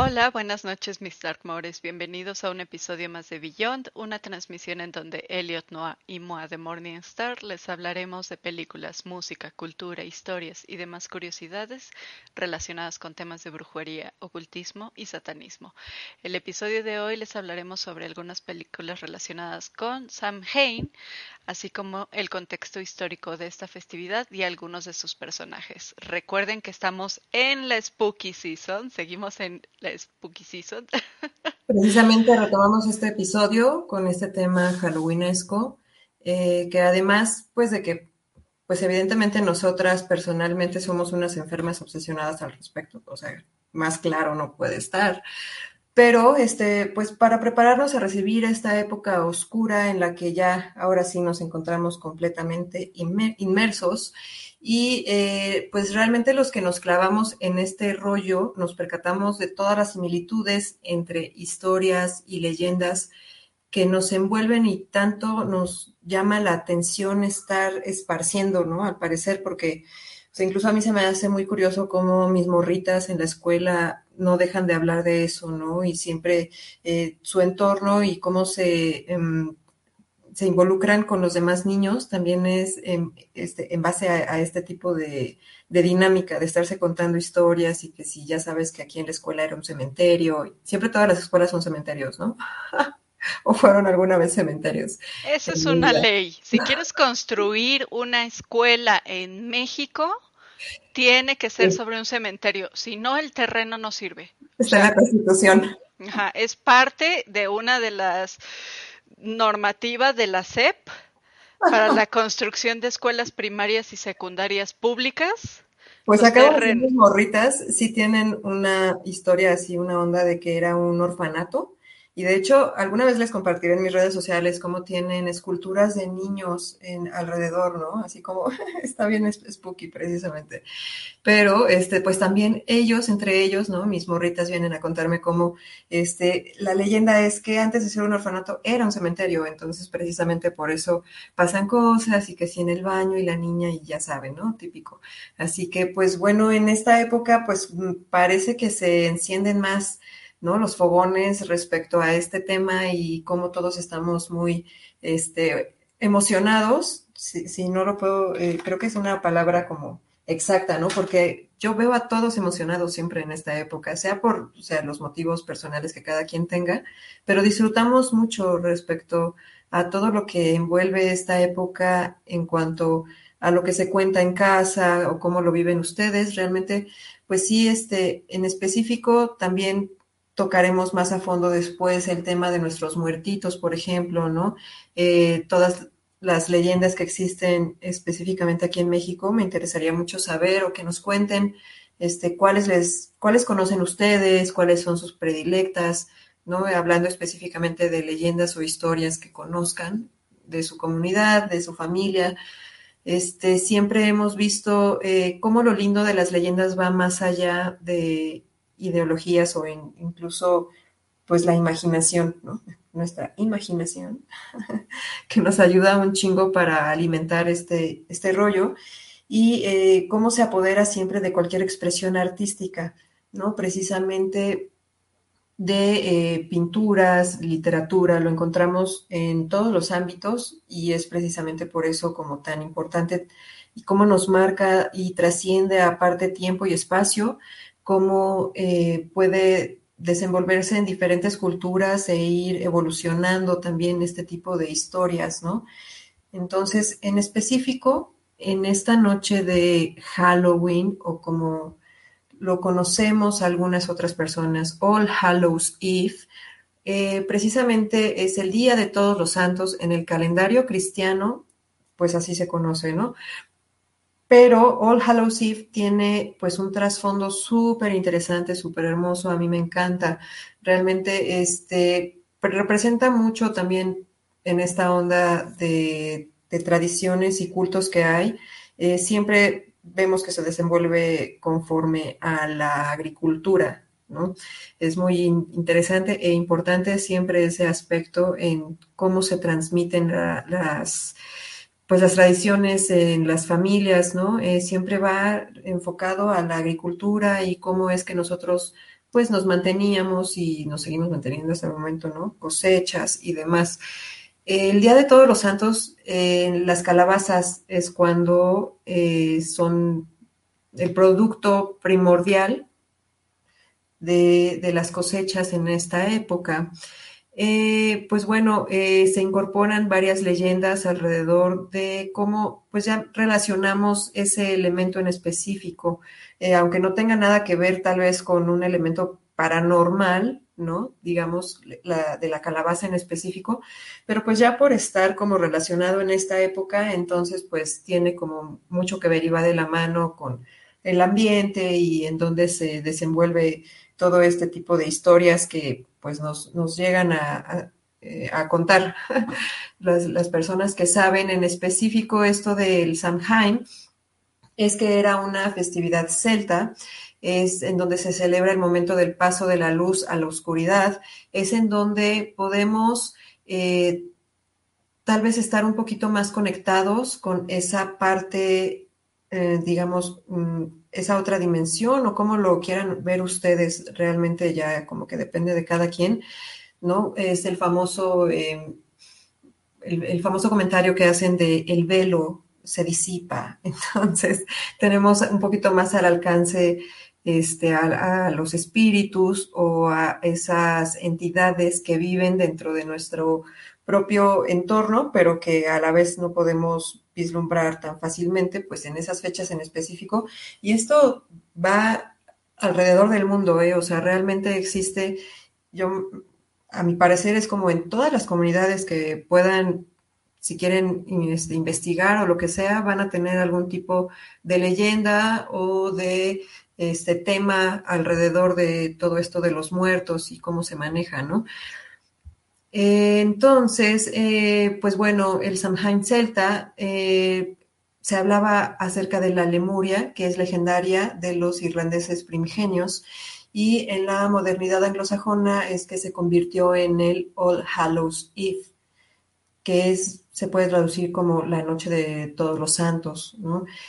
Hola, buenas noches, mis Darkmores. Bienvenidos a un episodio más de Beyond, una transmisión en donde Elliot Noah y Moa de Morningstar les hablaremos de películas, música, cultura, historias y demás curiosidades relacionadas con temas de brujería, ocultismo y satanismo. El episodio de hoy les hablaremos sobre algunas películas relacionadas con Sam Hain, así como el contexto histórico de esta festividad y algunos de sus personajes. Recuerden que estamos en la Spooky Season, seguimos en la Spooky Season. Precisamente retomamos este episodio con este tema halloweenesco, eh, que además, pues de que, pues evidentemente nosotras personalmente somos unas enfermas obsesionadas al respecto, o sea, más claro no puede estar. Pero, este, pues para prepararnos a recibir esta época oscura en la que ya ahora sí nos encontramos completamente inmersos y eh, pues realmente los que nos clavamos en este rollo nos percatamos de todas las similitudes entre historias y leyendas que nos envuelven y tanto nos llama la atención estar esparciendo, ¿no? Al parecer, porque incluso a mí se me hace muy curioso cómo mis morritas en la escuela no dejan de hablar de eso, ¿no? Y siempre eh, su entorno y cómo se... Em, se involucran con los demás niños también es en, este, en base a, este tipo de, dinámica, de estarse contando historias y que si ya sabes que aquí en la escuela era un cementerio, siempre todas las escuelas son cementerios, ¿no? o fueron alguna vez cementerios. Esa es una ley. Si quieres construir una escuela en México, tiene que ser sobre un cementerio, si no el terreno no sirve. Está en la Constitución. Ajá, es parte de una de las normativa de la SEP para la construcción de escuelas primarias y secundarias públicas. Pues acá los morritas sí tienen una historia así, una onda de que era un orfanato y de hecho, alguna vez les compartiré en mis redes sociales cómo tienen esculturas de niños en alrededor, ¿no? Así como está bien spooky precisamente. Pero este, pues también ellos, entre ellos, ¿no? Mis morritas vienen a contarme cómo este, la leyenda es que antes de ser un orfanato era un cementerio, entonces precisamente por eso pasan cosas y que si en el baño y la niña y ya saben, ¿no? Típico. Así que pues bueno, en esta época pues parece que se encienden más ¿no? Los fogones respecto a este tema y cómo todos estamos muy este, emocionados. Si, no lo puedo, eh, creo que es una palabra como exacta, ¿no? Porque yo veo a todos emocionados siempre en esta época, sea por sea, los motivos personales que cada quien tenga, pero disfrutamos mucho respecto a todo lo que envuelve esta época en cuanto a lo que se cuenta en casa o cómo lo viven ustedes. Realmente, pues sí, este, en específico también tocaremos más a fondo después el tema de nuestros muertitos, por ejemplo, ¿no? Eh, todas las leyendas que existen específicamente aquí en México, me interesaría mucho saber o que nos cuenten este, cuáles, les, cuáles conocen ustedes, cuáles son sus predilectas, ¿no? Hablando específicamente de leyendas o historias que conozcan de su comunidad, de su familia. Este, siempre hemos visto eh, cómo lo lindo de las leyendas va más allá de ideologías o incluso pues la imaginación, nuestra imaginación, que nos ayuda un chingo para alimentar este, este rollo y eh, cómo se apodera siempre de cualquier expresión artística, ¿no? Precisamente de eh, pinturas, literatura, lo encontramos en todos los ámbitos y es precisamente por eso como tan importante y cómo nos marca y trasciende aparte tiempo y espacio, cómo eh, puede desenvolverse en diferentes culturas e ir evolucionando también este tipo de historias, ¿no? Entonces, en específico, en esta noche de Halloween, o como lo conocemos algunas otras personas, All Hallows Eve, eh, precisamente es el Día de Todos los Santos en el calendario cristiano, pues así se conoce, ¿no? Pero All Hallows Eve tiene pues un trasfondo súper interesante, súper hermoso, a mí me encanta. Realmente este, representa mucho también en esta onda de, tradiciones y cultos que hay. Eh, siempre vemos que se desenvuelve conforme a la agricultura, ¿no? Es muy interesante e importante siempre ese aspecto en cómo se transmiten las pues las tradiciones en las familias, ¿no? Eh, siempre va enfocado a la agricultura y cómo es que nosotros pues nos manteníamos y nos seguimos manteniendo hasta el momento, ¿no? Cosechas y demás. El Día de Todos los Santos, en las calabazas es cuando eh, son el producto primordial de, las cosechas en esta época. Eh, pues bueno, eh, se incorporan varias leyendas alrededor de cómo, pues ya relacionamos ese elemento en específico, eh, aunque no tenga nada que ver tal vez con un elemento paranormal, ¿no? Digamos, la, de la calabaza en específico, pero pues ya por estar como relacionado en esta época, entonces pues tiene como mucho que ver y va de la mano con el ambiente y en donde se desenvuelve todo este tipo de historias que pues nos, llegan a, eh, contar las, personas que saben en específico esto del Samhain, es que era una festividad celta, es en donde se celebra el momento del paso de la luz a la oscuridad, es en donde podemos eh, tal vez estar un poquito más conectados con esa parte, eh, digamos, mm, esa otra dimensión o cómo lo quieran ver ustedes, realmente ya como que depende de cada quien, ¿no? Es el famoso, em, el, famoso comentario que hacen de el velo se disipa, entonces tenemos un poquito más al alcance este, a, los espíritus o a esas entidades que viven dentro de nuestro propio entorno, pero que a la vez no podemos vislumbrar tan fácilmente, pues en esas fechas en específico. Y esto va alrededor del mundo, ¿eh? o sea, realmente existe, yo, a mi parecer es como en todas las comunidades que puedan, si quieren este, investigar o lo que sea, van a tener algún tipo de leyenda o de este tema alrededor de todo esto de los muertos y cómo se maneja, ¿no? Entonces, eh, pues bueno, el Samhain celta eh, se hablaba acerca de la Lemuria, que es legendaria de los irlandeses primigenios, y en la modernidad anglosajona es que se convirtió en el All Hallows Eve, que es, se puede traducir como la noche de todos los santos.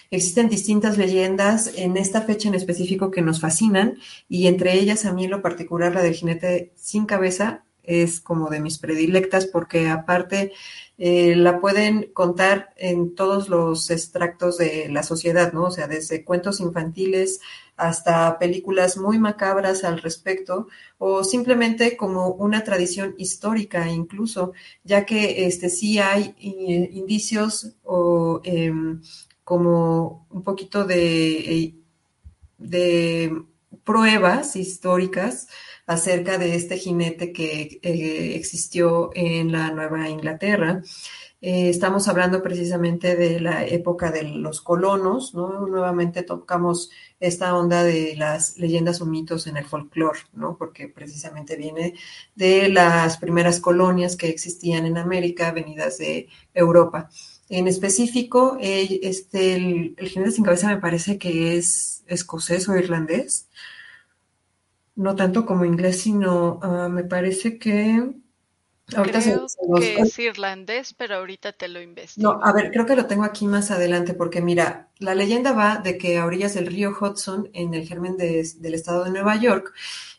Existen distintas leyendas en esta fecha en específico que nos fascinan, y entre ellas a mí lo particular la del jinete sin cabeza, es como de mis predilectas porque aparte eh, la pueden contar en todos los extractos de la sociedad, ¿no? O sea, desde cuentos infantiles hasta películas muy macabras al respecto o simplemente como una tradición histórica incluso, ya que este, sí hay eh, indicios o em, como un poquito de, de pruebas históricas acerca de este jinete que eh, existió en la Nueva Inglaterra. Eh, estamos hablando precisamente de la época de los colonos, ¿no? Nuevamente tocamos esta onda de las leyendas o mitos en el folclore, ¿no? Porque precisamente viene de las primeras colonias que existían en América, venidas de Europa. En específico, eh, este, el, el jinete sin cabeza me parece que es escocés o irlandés no tanto como inglés, sino uh, me parece que... Ahorita creo que es irlandés, pero ahorita te lo investigo. No, a ver, creo que lo tengo aquí más adelante, porque mira, la leyenda va de que a orillas del río Hudson, en el germen de, del estado de Nueva York,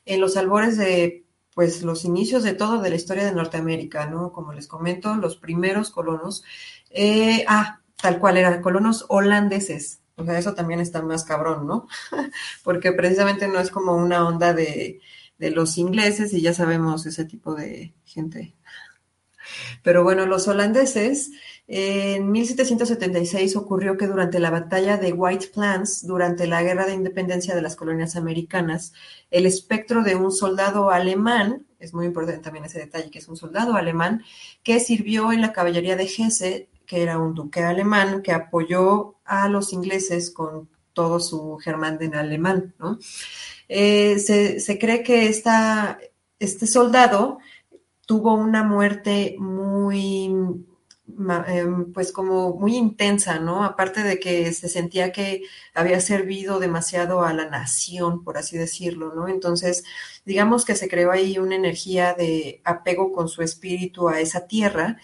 en los albores de pues los inicios de todo de la historia de Norteamérica, ¿no? Como les comento, los primeros colonos, eh, ah, tal cual eran colonos holandeses, o sea, eso también está más cabrón, ¿no? Porque precisamente no es como una onda de, los ingleses y ya sabemos ese tipo de gente. Pero bueno, los holandeses, en 1776 ocurrió que durante la batalla de White Plains, durante la guerra de independencia de las colonias americanas, el espectro de un soldado alemán, es muy importante también ese detalle, que es un soldado alemán, que sirvió en la caballería de Hesse, que era un duque alemán que apoyó a los ingleses con todo su germán alemán. ¿no? Eh, se, cree que esta, este soldado tuvo una muerte muy, em, pues como muy intensa, ¿no? Aparte de que se sentía que había servido demasiado a la nación, por así decirlo, ¿no? Entonces, digamos que se creó ahí una energía de apego con su espíritu a esa tierra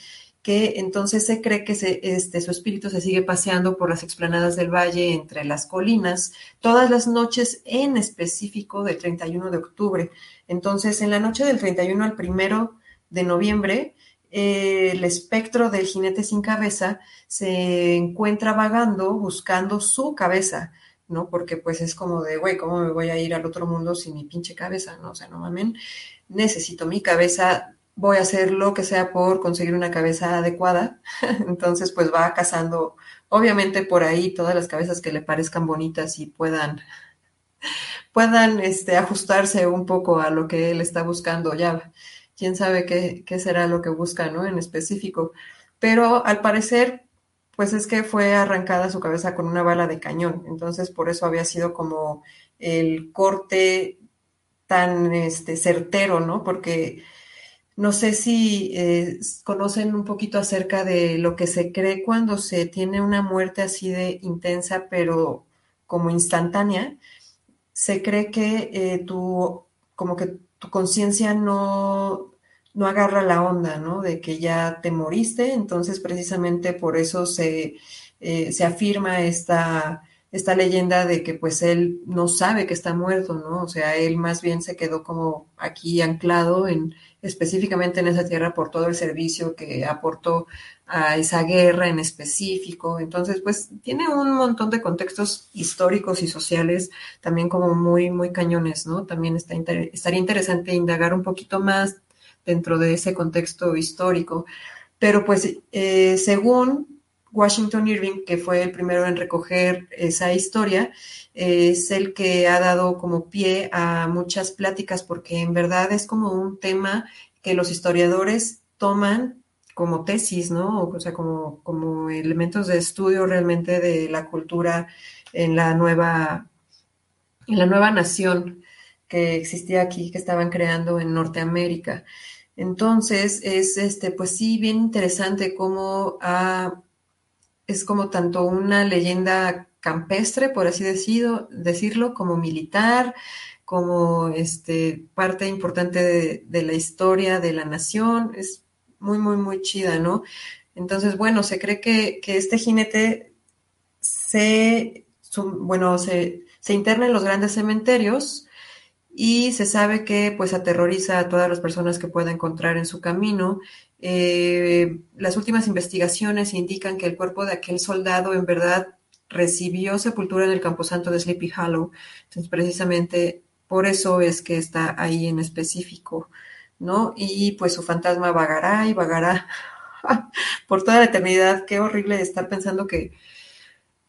que entonces se cree que este, su espíritu se sigue paseando por las explanadas del valle entre las colinas todas las noches en específico del 31 de octubre. Entonces, en la noche del 31 al 1 de noviembre, eh, el espectro del jinete sin cabeza se encuentra vagando buscando su cabeza, ¿no? Porque pues es como de, güey, ¿cómo me voy a ir al otro mundo sin mi pinche cabeza, ¿no? O sea, no mamen, necesito mi cabeza voy a hacer lo que sea por conseguir una cabeza adecuada. Entonces, pues va cazando, obviamente por ahí todas las cabezas que le parezcan bonitas y puedan, puedan este, ajustarse un poco a lo que él está buscando. Ya, quién sabe qué, qué será lo que busca, ¿no? En específico. Pero al parecer, pues es que fue arrancada su cabeza con una bala de cañón. Entonces, por eso había sido como el corte tan este, certero, ¿no? Porque no sé si eh, conocen un poquito acerca de lo que se cree cuando se tiene una muerte así de intensa, pero como instantánea. Se cree que eh, tu, como que tu conciencia no, no agarra la onda, ¿no? De que ya te moriste, entonces precisamente por eso se, eh, se afirma esta, esta leyenda de que pues él no sabe que está muerto, ¿no? O sea, él más bien se quedó como aquí anclado en, específicamente en esa tierra por todo el servicio que aportó a esa guerra en específico. Entonces, pues tiene un montón de contextos históricos y sociales también como muy, muy cañones, ¿no? También está estaría interesante indagar un poquito más dentro de ese contexto histórico. Pero pues, eh, según Washington Irving, que fue el primero en recoger esa historia, es el que ha dado como pie a muchas pláticas porque en verdad es como un tema que los historiadores toman como tesis, ¿no? O sea, como, como elementos de estudio realmente de la cultura en la nueva, en la nueva nación que existía aquí, que estaban creando en Norteamérica. Entonces, es este, pues sí, bien interesante cómo es como tanto una leyenda campestre, por así decirlo, como militar, como este, parte importante de, la historia de la nación. Es muy, muy, muy chida, ¿no? Entonces, bueno, se cree que, este jinete se, bueno, se, se interna en los grandes cementerios y se sabe que pues aterroriza a todas las personas que pueda encontrar en su camino. Eh, las últimas investigaciones indican que el cuerpo de aquel soldado en verdad recibió sepultura en el camposanto de Sleepy Hollow. Entonces, precisamente por eso es que está ahí en específico, ¿no? Y pues su fantasma vagará y vagará por toda la eternidad. Qué horrible estar pensando que,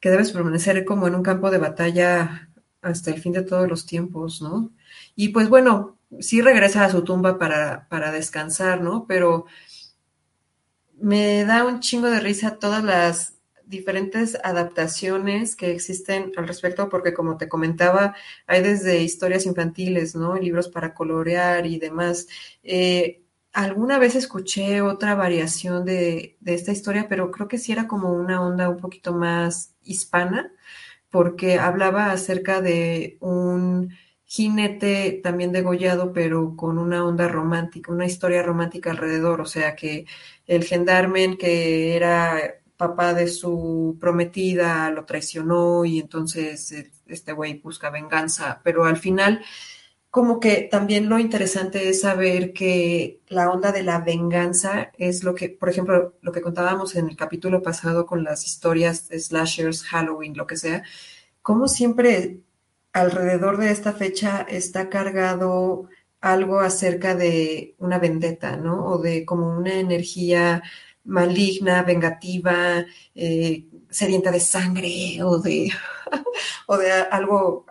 que debes permanecer como en un campo de batalla hasta el fin de todos los tiempos, ¿no? Y pues bueno, sí regresa a su tumba para, para descansar, ¿no? Pero me da un chingo de risa todas las diferentes adaptaciones que existen al respecto, porque como te comentaba, hay desde historias infantiles, ¿no? Libros para colorear y demás. Eh, alguna vez escuché otra variación de, de, esta historia, pero creo que sí era como una onda un poquito más hispana, porque hablaba acerca de un jinete también degollado, pero con una onda romántica, una historia romántica alrededor, o sea que el gendarme que era papá de su prometida lo traicionó y entonces eh, este güey busca venganza, pero al final como que también lo interesante es saber que la onda de la venganza es lo que, por ejemplo, lo que contábamos en el capítulo pasado con las historias slashers, Halloween, lo que sea, como siempre alrededor de esta fecha está cargado algo acerca de una vendetta, ¿no? O de como una energía maligna, vengativa, eh, sedienta de sangre o de, o de algo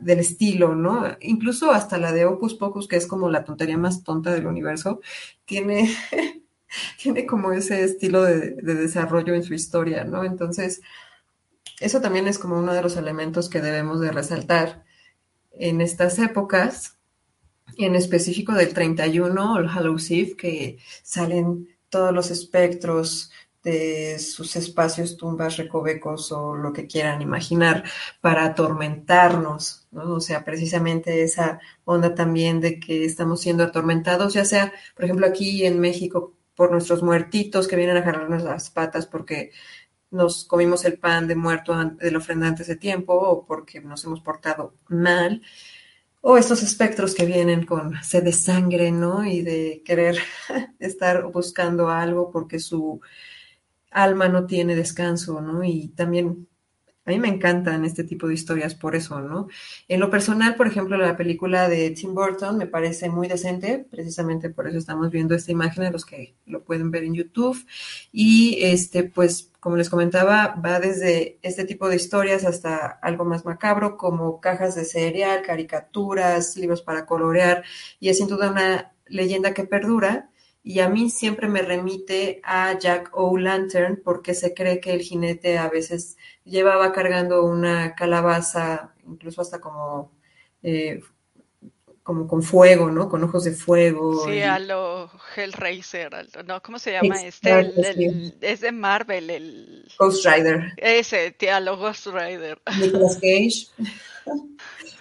del estilo, ¿no? Incluso hasta la de Opus Pocus, que es como la tontería más tonta del universo, tiene, tiene como ese estilo de, de desarrollo en su historia, ¿no? Entonces, eso también es como uno de los elementos que debemos de resaltar en estas épocas, en específico del 31, el Hallows Eve, que salen todos los espectros de sus espacios, tumbas, recovecos o lo que quieran imaginar para atormentarnos, ¿no? O sea, precisamente esa onda también de que estamos siendo atormentados, ya sea, por ejemplo, aquí en México por nuestros muertitos que vienen a jalarnos las patas porque nos comimos el pan de muerto del ofrenda antes de tiempo o porque nos hemos portado mal, o estos espectros que vienen con sed de sangre, ¿no? Y de querer estar buscando algo porque su alma no tiene descanso, ¿no? Y también a mí me encantan este tipo de historias por eso, ¿no? En lo personal, por ejemplo, la película de Tim Burton me parece muy decente, precisamente por eso estamos viendo esta imagen, de los que lo pueden ver en YouTube. Y este, pues, como les comentaba, va desde este tipo de historias hasta algo más macabro, como cajas de cereal, caricaturas, libros para colorear, y es sin duda una leyenda que perdura y a mí siempre me remite a Jack O'Lantern porque se cree que el jinete a veces llevaba cargando una calabaza, incluso hasta como, eh, como con fuego, ¿no? Con ojos de fuego. Sí, a lo Hellraiser, ¿no? ¿Cómo se llama este? es de Marvel, el... Ghost Rider. Ese, a lo Ghost Rider. Nicolas Cage.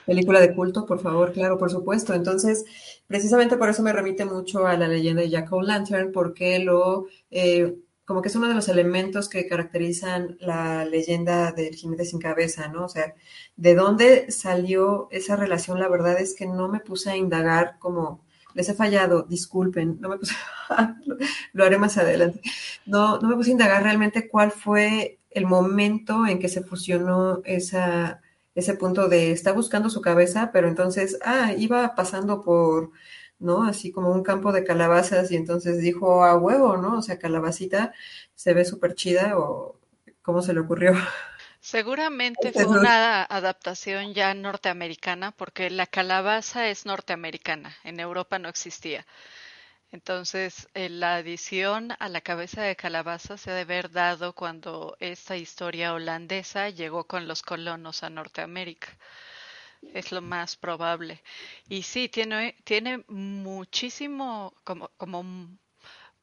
Película de culto, por favor, claro, por supuesto. Entonces, Precisamente por eso me remite mucho a la leyenda de Jack O'Lantern, porque lo, eh, como que es uno de los elementos que caracterizan la leyenda del jinete sin cabeza, ¿no? O sea, ¿de dónde salió esa relación? La verdad es que no me puse a indagar como les he fallado, disculpen, no me puse, lo haré más adelante. No, no me puse a indagar realmente cuál fue el momento en que se fusionó esa, ese punto de está buscando su cabeza, pero entonces, ah, iba pasando por, ¿no? Así como un campo de calabazas y entonces dijo a huevo, ¿no? O sea, calabacita se ve súper chida o cómo se le ocurrió. Seguramente fue una adaptación ya norteamericana porque la calabaza es norteamericana, en Europa no existía. Entonces, eh, la adición a la cabeza de calabaza se ha de haber dado cuando esta historia holandesa llegó con los colonos a Norteamérica. Es lo más probable. Y sí, tiene, tiene muchísimo, como, como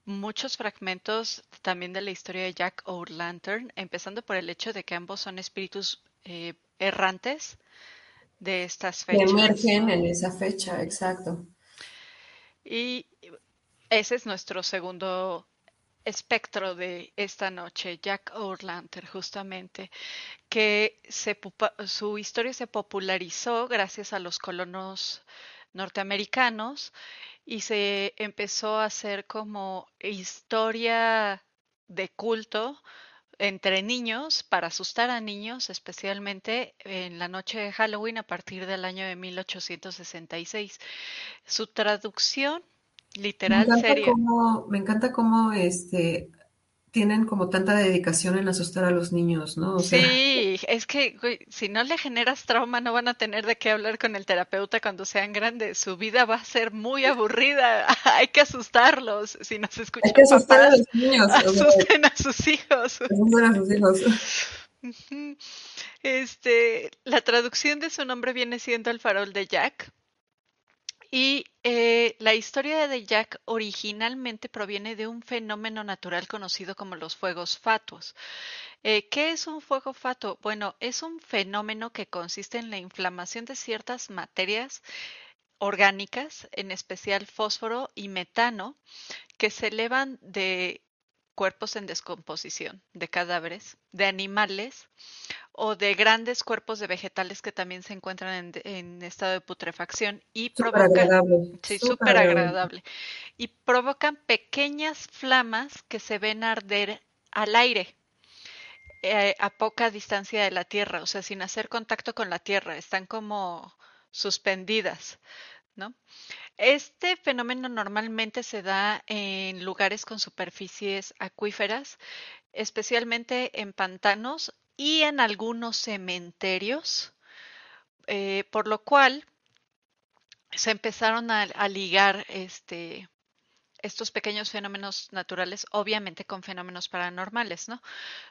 muchos fragmentos también de la historia de Jack O'Lantern, empezando por el hecho de que ambos son espíritus eh, errantes de estas fechas. Que emergen en esa fecha, exacto. Y ese es nuestro segundo espectro de esta noche, Jack O'Lantern, justamente, que su historia se popularizó gracias a los colonos norteamericanos y se empezó a hacer como historia de culto entre niños para asustar a niños, especialmente en la noche de Halloween a partir del año de 1866. Su traducción Literal, me serio. me encanta cómo este, tienen como tanta dedicación en asustar a los niños, ¿no? sí, es que si no le generas trauma no van a tener de qué hablar con el terapeuta cuando sean grandes. Su vida va a ser muy aburrida. Hay que asustarlos. Si nos escuchan Hay que asustar a los niños. Asusten a sus hijos. Asusten a sus hijos. Este, la traducción de su nombre viene siendo el farol de Jack. Y eh, la historia de Jack originalmente proviene de un fenómeno natural conocido como los fuegos fatuos. Eh, ¿Qué es un fuego fatuo? Bueno, es un fenómeno que consiste en la inflamación de ciertas materias orgánicas, en especial fósforo y metano, que se elevan de cuerpos en descomposición, de cadáveres, de animales o de grandes cuerpos de vegetales que también se encuentran en, estado de putrefacción y provocan sí, súper agradable. y provocan pequeñas flamas que se ven arder al aire eh, a poca distancia de la tierra, o sea, sin hacer contacto con la tierra, están como suspendidas, ¿no? Este fenómeno normalmente se da en lugares con superficies acuíferas, especialmente en pantanos y en algunos cementerios, eh, por lo cual se empezaron a, ligar este, estos pequeños fenómenos naturales, obviamente con fenómenos paranormales, ¿no?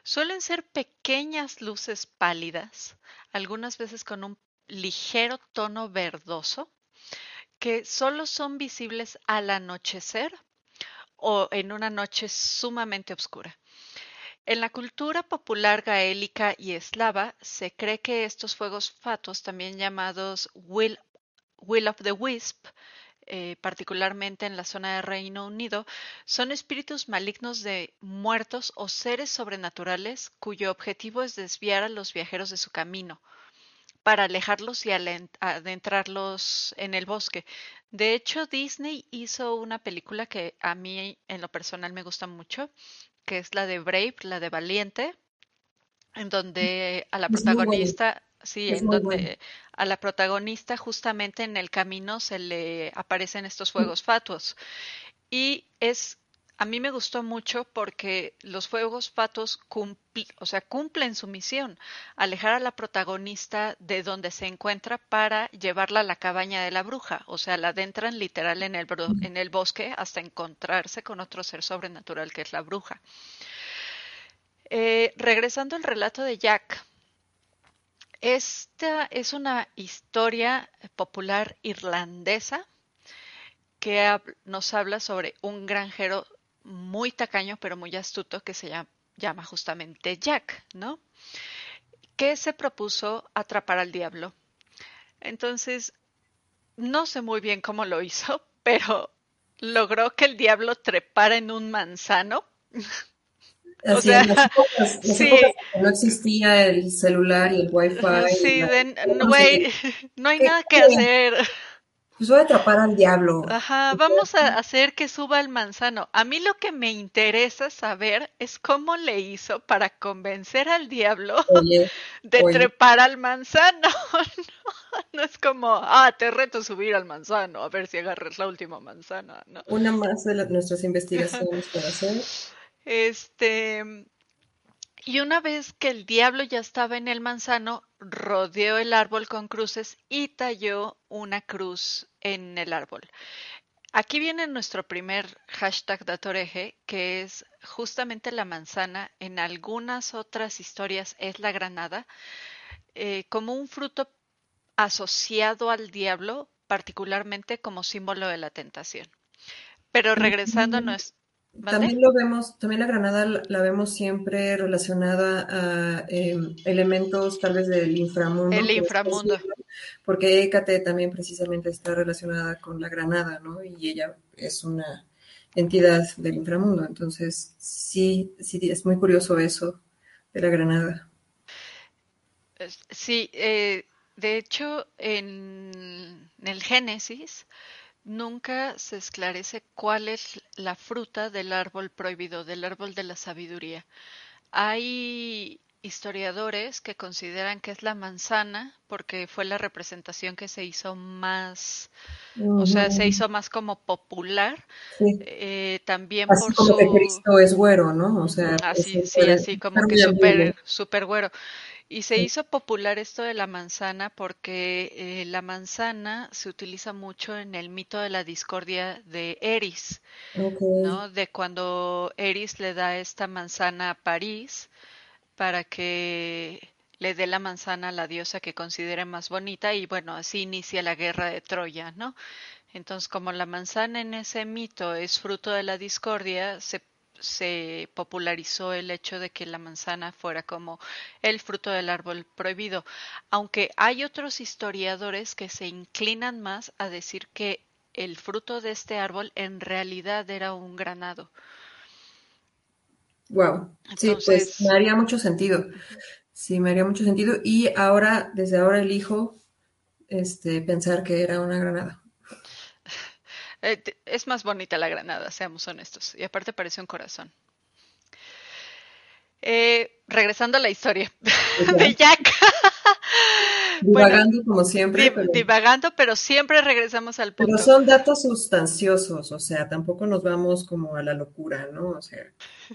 Suelen ser pequeñas luces pálidas, algunas veces con un ligero tono verdoso, que solo son visibles al anochecer o en una noche sumamente oscura. En la cultura popular gaélica y eslava se cree que estos fuegos fatuos, también llamados Will, of the Wisp, eh, particularmente en la zona de Reino Unido, son espíritus malignos de muertos o seres sobrenaturales cuyo objetivo es desviar a los viajeros de su camino para alejarlos y adentrarlos en el bosque. De hecho, Disney hizo una película que a mí en lo personal me gusta mucho, que es la de Brave, la de Valiente, en donde a la protagonista Sí, en donde a la protagonista justamente en el camino se le aparecen estos fuegos fatuos. Y es, a mí me gustó mucho porque los fuegos fatuos o sea, cumplen su misión, alejar a la protagonista de donde se encuentra para llevarla a la cabaña de la bruja. O sea, la adentran literal en el, en el bosque hasta encontrarse con otro ser sobrenatural que es la bruja. Eh, regresando al relato de Jack, esta es una historia popular irlandesa que nos habla sobre un granjero muy tacaño pero muy astuto que se llama, justamente Jack, ¿no? Que se propuso atrapar al diablo. Entonces, no sé muy bien cómo lo hizo, pero logró que el diablo trepara en un manzano o sea, sí. no existía el celular y el wifi. Sí, no hay nada que hacer. Pues voy a atrapar al diablo. Ajá, vamos a hacer que suba el manzano. A mí lo que me interesa saber es cómo le hizo para convencer al diablo de trepar al manzano. No, es como, ah, te reto subir al manzano, a ver si agarras la última manzana. No. Una más de nuestras investigaciones para hacer. Este, y una vez que el diablo ya estaba en el manzano, rodeó el árbol con cruces y talló una cruz en el árbol. Aquí viene nuestro primer hashtag Datoreje, que es justamente la manzana. En algunas otras historias es la granada, eh, como un fruto asociado al diablo, particularmente como símbolo de la tentación. Pero regresando a nuestro también lo vemos, también la granada la, vemos siempre relacionada a em, elementos tal vez del inframundo. El inframundo. porque Hécate también precisamente está relacionada con la granada, ¿no? Y ella es una entidad del inframundo. Entonces, sí, sí, es muy curioso eso de la granada. Sí, eh, de hecho, en el Génesis Nunca se esclarece cuál es la fruta del árbol prohibido, del árbol de la sabiduría. Hay historiadores que consideran que es la manzana porque fue la representación que se hizo más, o sea, se hizo más como popular. Eh, también así por como su... que Cristo es güero, ¿no? O sea, así, sí, así como que súper super güero. Y se hizo popular esto de la manzana porque eh, la manzana se utiliza mucho en el mito de la discordia de Eris, ¿no? De cuando Eris le da esta manzana a París para que le dé la manzana a la diosa que considere más bonita y bueno, así inicia la guerra de Troya, ¿no? Entonces, como la manzana en ese mito es fruto de la discordia, se se popularizó el hecho de que la manzana fuera como el fruto del árbol prohibido, aunque hay otros historiadores que se inclinan más a decir que el fruto de este árbol en realidad era un granado. Wow, sí, pues me haría mucho sentido. Sí, me haría mucho sentido. Y ahora, desde ahora elijo este, pensar que era una granada. Eh, es más bonita la granada, seamos honestos. Y aparte parece un corazón. Eh, regresando a la historia de Jack. Divagando como siempre. Divagando, pero siempre regresamos al punto. Pero son datos sustanciosos, o sea, tampoco nos vamos como a la locura, ¿no? O sea,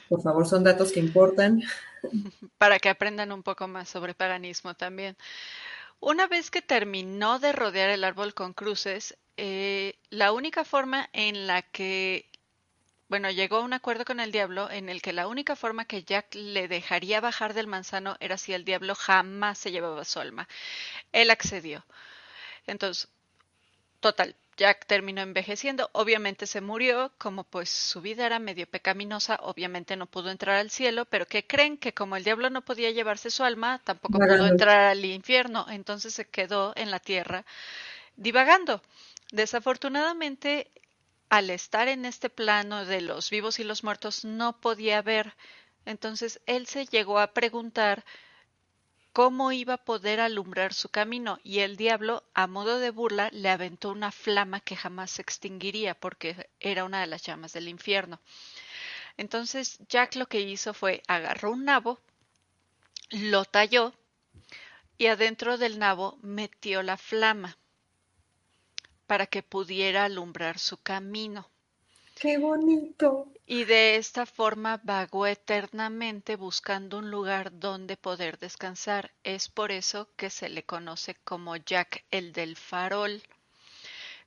por favor, son datos que importan. Para que aprendan un poco más sobre paganismo también. Una vez que terminó de rodear el árbol con cruces, eh, la única forma en la que, bueno, llegó a un acuerdo con el diablo en el que la única forma que Jack le dejaría bajar del manzano era si el diablo jamás se llevaba su alma. Él accedió. Entonces, total, Jack terminó envejeciendo, obviamente se murió, como pues su vida era medio pecaminosa, obviamente no pudo entrar al cielo, pero que creen que como el diablo no podía llevarse su alma, tampoco pudo entrar al infierno, entonces se quedó en la tierra divagando Desafortunadamente, al estar en este plano de los vivos y los muertos, no podía ver. Entonces él se llegó a preguntar cómo iba a poder alumbrar su camino, y el diablo, a modo de burla, le aventó una flama que jamás se extinguiría, porque era una de las llamas del infierno. Entonces Jack lo que hizo fue agarró un nabo, lo talló y adentro del nabo metió la flama para que pudiera alumbrar su camino. ¡Qué bonito! Y de esta forma vagó eternamente buscando un lugar donde poder descansar. Es por eso que se le conoce como Jack el del farol.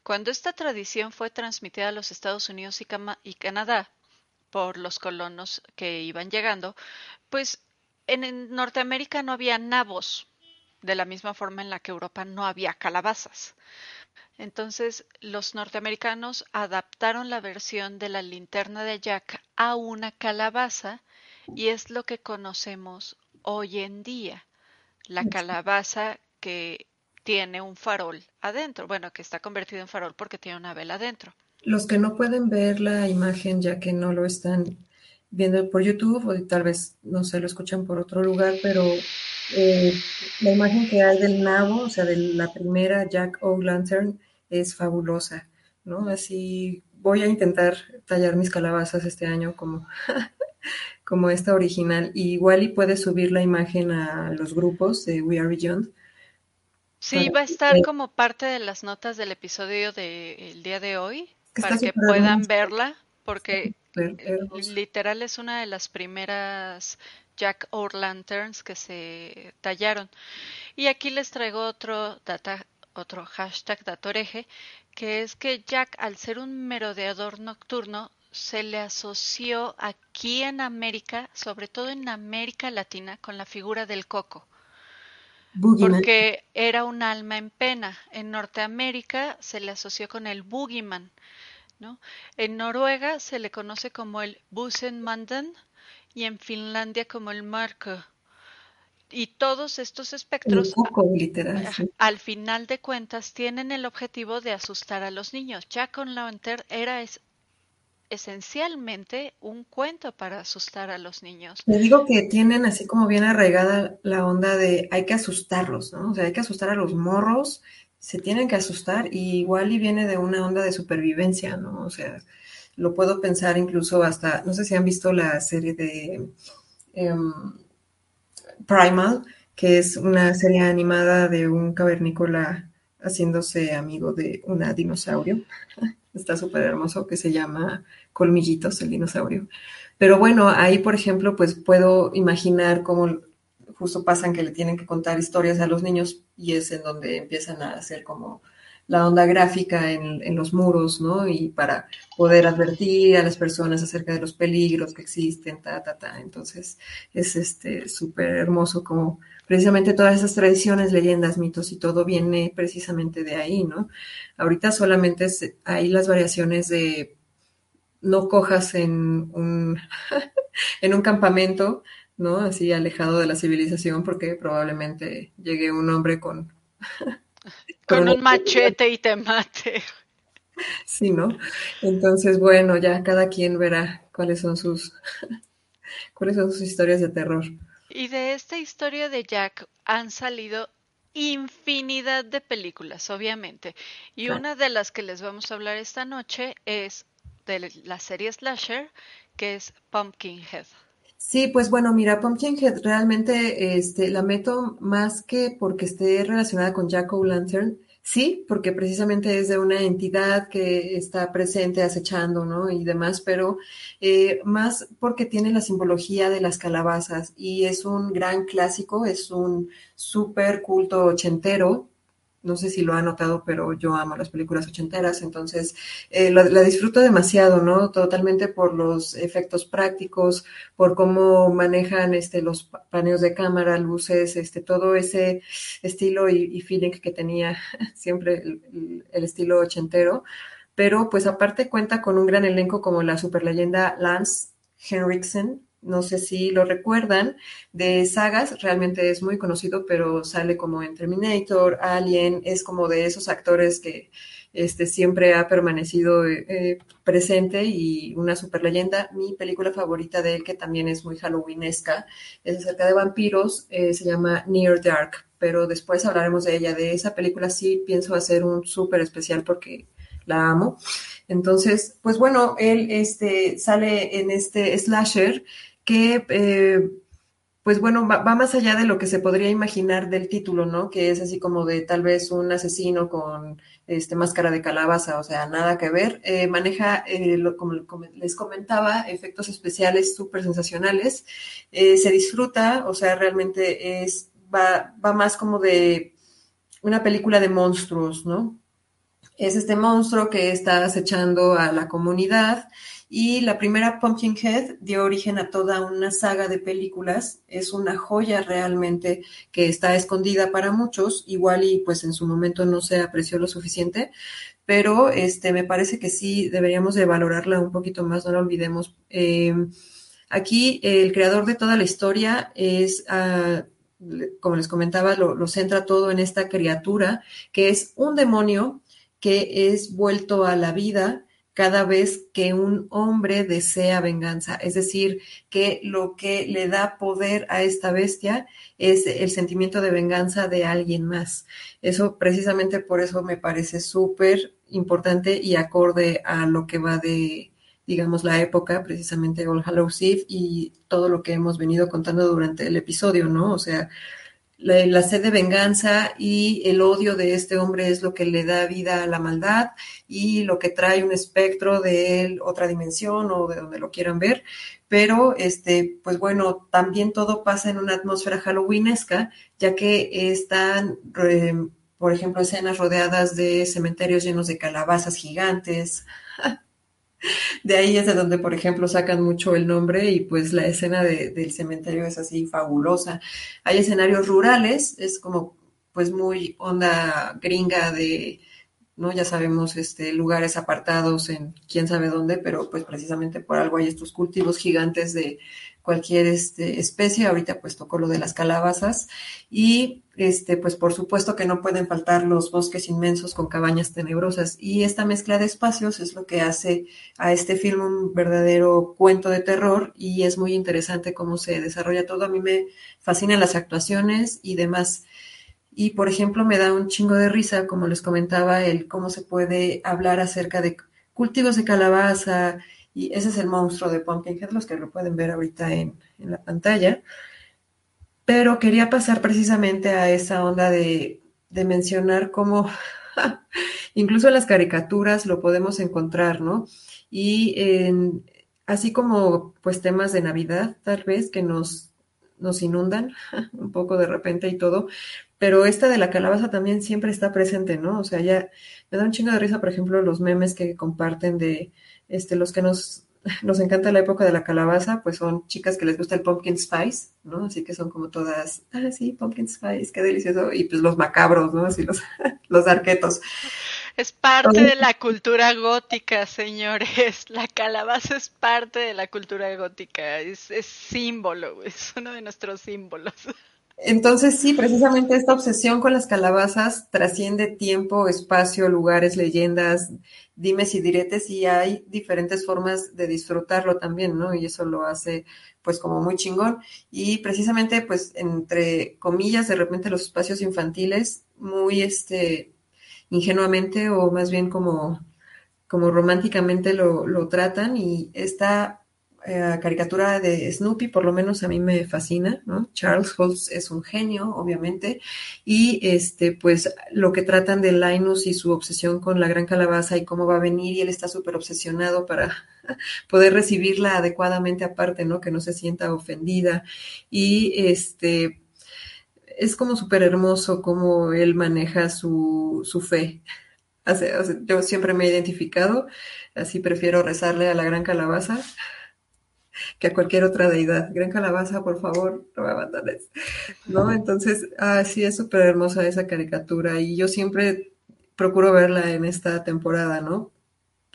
Cuando esta tradición fue transmitida a los Estados Unidos y, Canadá por los colonos que iban llegando, pues en Norteamérica no había nabos, de la misma forma en la que Europa no había calabazas. Entonces los norteamericanos adaptaron la versión de la linterna de Jack a una calabaza y es lo que conocemos hoy en día. La calabaza que tiene un farol adentro, bueno, que está convertido en farol porque tiene una vela adentro. Los que no pueden ver la imagen ya que no lo están viendo por YouTube o tal vez, no sé, lo escuchan por otro lugar, pero eh, la imagen que hay del nabo, o sea, de la primera Jack O'Lantern, es fabulosa, ¿no? Así voy a intentar tallar mis calabazas este año como, como esta original. igual y puedes subir la imagen a los grupos de We Are Beyond. Sí, va a estar como parte de las notas del episodio del día de hoy, para que puedan verla, porque literal es una de las primeras Jack O'Lanterns que se tallaron. Y aquí les traigo otro data, otro hashtag datoreje, que es que Jack, al ser un merodeador nocturno, se le asoció aquí en América, sobre todo en América Latina, con la figura del coco. Porque era un alma en pena. En Norteamérica se le asoció con el boogeyman. ¿no? En Noruega se le conoce como el Busenmanden y en Finlandia como el Marco. Y todos estos espectros, al final de cuentas, tienen el objetivo de asustar a los niños. Jack O'Lantern era esencialmente un cuento para asustar a los niños. Le digo que tienen así como bien arraigada la onda de hay que asustarlos, ¿no? O sea, hay que asustar a los morros, se tienen que asustar y igual y viene de una onda de supervivencia, ¿no? O sea, lo puedo pensar incluso hasta, no sé si han visto la serie de em, Primal, que es una serie animada de un cavernícola haciéndose amigo de una dinosaurio. Está súper hermoso, que se llama Colmillitos, el dinosaurio. Pero bueno, ahí, por ejemplo, pues puedo imaginar cómo justo pasan que le tienen que contar historias a los niños y es en donde empiezan a hacer como la onda gráfica en, los muros, ¿no? Y para poder advertir a las personas acerca de los peligros que existen, ta, ta, ta. Entonces, es este súper hermoso como precisamente todas esas tradiciones, leyendas, mitos y todo viene precisamente de ahí, ¿no? Ahorita solamente hay las variaciones de no cojas en un, en un campamento, ¿no? Así alejado de la civilización porque probablemente llegue un hombre con con un machete y te mate. Sí, ¿no? Entonces, bueno, ya cada quien verá cuáles son sus cuáles son sus historias de terror. Y de esta historia de Jack han salido infinidad de películas, obviamente. Y una de las que les vamos a hablar esta noche es de la serie Slasher, que es Pumpkinhead. Sí, pues bueno, mira, Pumpkinhead realmente este, la meto más que porque esté relacionada con Jack O'Lantern, sí, porque precisamente es de una entidad que está presente acechando, ¿no? Y demás, pero eh, más porque tiene la simbología de las calabazas y es un gran clásico, es un súper culto ochentero, no sé si lo ha notado, pero yo amo las películas ochenteras, entonces eh, la, disfruto demasiado, ¿no? Totalmente por los efectos prácticos, por cómo manejan este, los paneos de cámara, luces, este, todo ese estilo y, feeling que tenía siempre el, estilo ochentero. Pero pues aparte cuenta con un gran elenco como la super leyenda Lance Henriksen, no sé si lo recuerdan, de sagas, realmente es muy conocido, pero sale como en Terminator, Alien, es como de esos actores que este, siempre ha permanecido eh, presente y una super leyenda. Mi película favorita de él, que también es muy halloweenesca, es acerca de vampiros, eh, se llama Near Dark, pero después hablaremos de ella. De esa película sí pienso hacer un súper especial porque la amo. Entonces, pues bueno, él este, sale en este slasher que, eh, pues bueno, va, más allá de lo que se podría imaginar del título, ¿no? Que es así como de tal vez un asesino con este, máscara de calabaza, o sea, nada que ver. Eh, maneja, eh, como, les comentaba, efectos especiales súper sensacionales. se disfruta, o sea, realmente es, va, va más como de una película de monstruos, ¿no? Es este monstruo que está acechando a la comunidad y la primera Pumpkinhead dio origen a toda una saga de películas. Es una joya realmente que está escondida para muchos, igual y pues en su momento no se apreció lo suficiente, pero este me parece que sí deberíamos de valorarla un poquito más, no lo olvidemos. Em, aquí el creador de toda la historia es, ah, como les comentaba, lo centra todo en esta criatura que es un demonio que es vuelto a la vida cada vez que un hombre desea venganza. Es decir, que lo que le da poder a esta bestia es el sentimiento de venganza de alguien más. Eso precisamente por eso me parece súper importante y acorde a lo que va de, digamos, la época, precisamente All Hallows Eve y todo lo que hemos venido contando durante el episodio, ¿no? O sea, la, sed de venganza y el odio de este hombre es lo que le da vida a la maldad y lo que trae un espectro de otra dimensión o de donde lo quieran ver. Pero, este, pues bueno, también todo pasa en una atmósfera halloweenesca, ya que están, por ejemplo, escenas rodeadas de cementerios llenos de calabazas gigantes, de ahí es de donde, por ejemplo, sacan mucho el nombre y pues la escena del cementerio es así fabulosa. Hay escenarios rurales, es como pues muy onda gringa de, ¿no? Ya sabemos, este, lugares apartados en quién sabe dónde, pero pues precisamente por algo hay estos cultivos gigantes de cualquier este, especie. Ahorita pues tocó lo de las calabazas y este, pues por supuesto que no pueden faltar los bosques inmensos con cabañas tenebrosas y esta mezcla de espacios es lo que hace a este film un verdadero cuento de terror y es muy interesante cómo se desarrolla todo. A mí me fascinan las actuaciones y demás. Y por ejemplo, me da un chingo de risa, como les comentaba, el cómo se puede hablar acerca de cultivos de calabaza, y ese es el monstruo de Pumpkinhead, los que lo pueden ver ahorita en, la pantalla. Pero quería pasar precisamente a esa onda de, mencionar cómo incluso en las caricaturas lo podemos encontrar, ¿no? Y así como pues temas de Navidad, tal vez, que nos, nos inundan un poco de repente y todo, pero esta de la calabaza también siempre está presente, ¿no? O sea, ya me da un chingo de risa, por ejemplo, los memes que comparten de este, los que nos, nos encanta la época de la calabaza, pues son chicas que les gusta el pumpkin spice, ¿no? Así que son como todas, ah, sí, pumpkin spice, qué delicioso. Y pues los macabros, ¿no? Así los, los arquetos. Es parte de la cultura gótica, señores. La calabaza es parte de la cultura gótica. Es, es símbolo, es uno de nuestros símbolos. Entonces sí, precisamente esta obsesión con las calabazas trasciende tiempo, espacio, lugares, leyendas, dimes y diretes y hay diferentes formas de disfrutarlo también, ¿no? Y eso lo hace pues como muy chingón. Y precisamente pues entre comillas, de repente los espacios infantiles muy este ingenuamente o más bien como, como románticamente lo, lo tratan y esta eh, caricatura de Snoopy, por lo menos a mí me fascina, ¿no? Charles Holtz es un genio, obviamente, y este, pues lo que tratan de Linus y su obsesión con la gran calabaza y cómo va a venir, y él está súper obsesionado para poder recibirla adecuadamente aparte, ¿no? Que no se sienta ofendida. Y este, es como súper hermoso cómo él maneja su, su fe. yo siempre me he identificado, así prefiero rezarle a la gran calabaza que a cualquier otra deidad. Gran calabaza, por favor, no me abandones. ¿No? Entonces, ah, sí, es súper hermosa esa caricatura y yo siempre procuro verla en esta temporada, ¿no?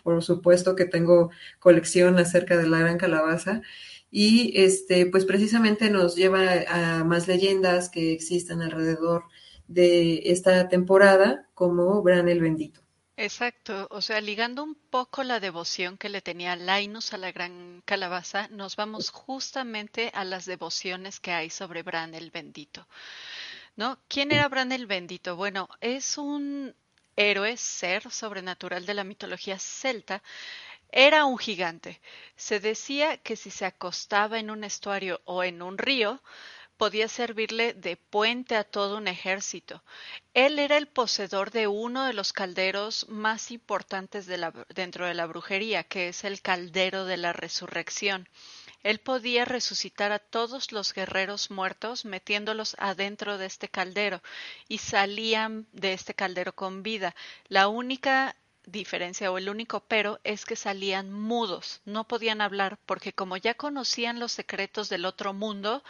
Por supuesto que tengo colección acerca de la gran calabaza y este, pues precisamente nos lleva a más leyendas que existan alrededor de esta temporada, como Bran el Bendito. Exacto, o sea, ligando un poco la devoción que le tenía Lainus a la gran calabaza, nos vamos justamente a las devociones que hay sobre Bran el Bendito. ¿No? ¿Quién era Bran el Bendito? Bueno, es un héroe, ser sobrenatural de la mitología celta. Era un gigante. Se decía que si se acostaba en un estuario o en un río, podía servirle de puente a todo un ejército. Él era el poseedor de uno de los calderos más importantes dentro de la brujería, que es el caldero de la resurrección. Él podía resucitar a todos los guerreros muertos metiéndolos adentro de este caldero y salían de este caldero con vida. La única diferencia o el único pero es que salían mudos, no podían hablar porque como ya conocían los secretos del otro mundo,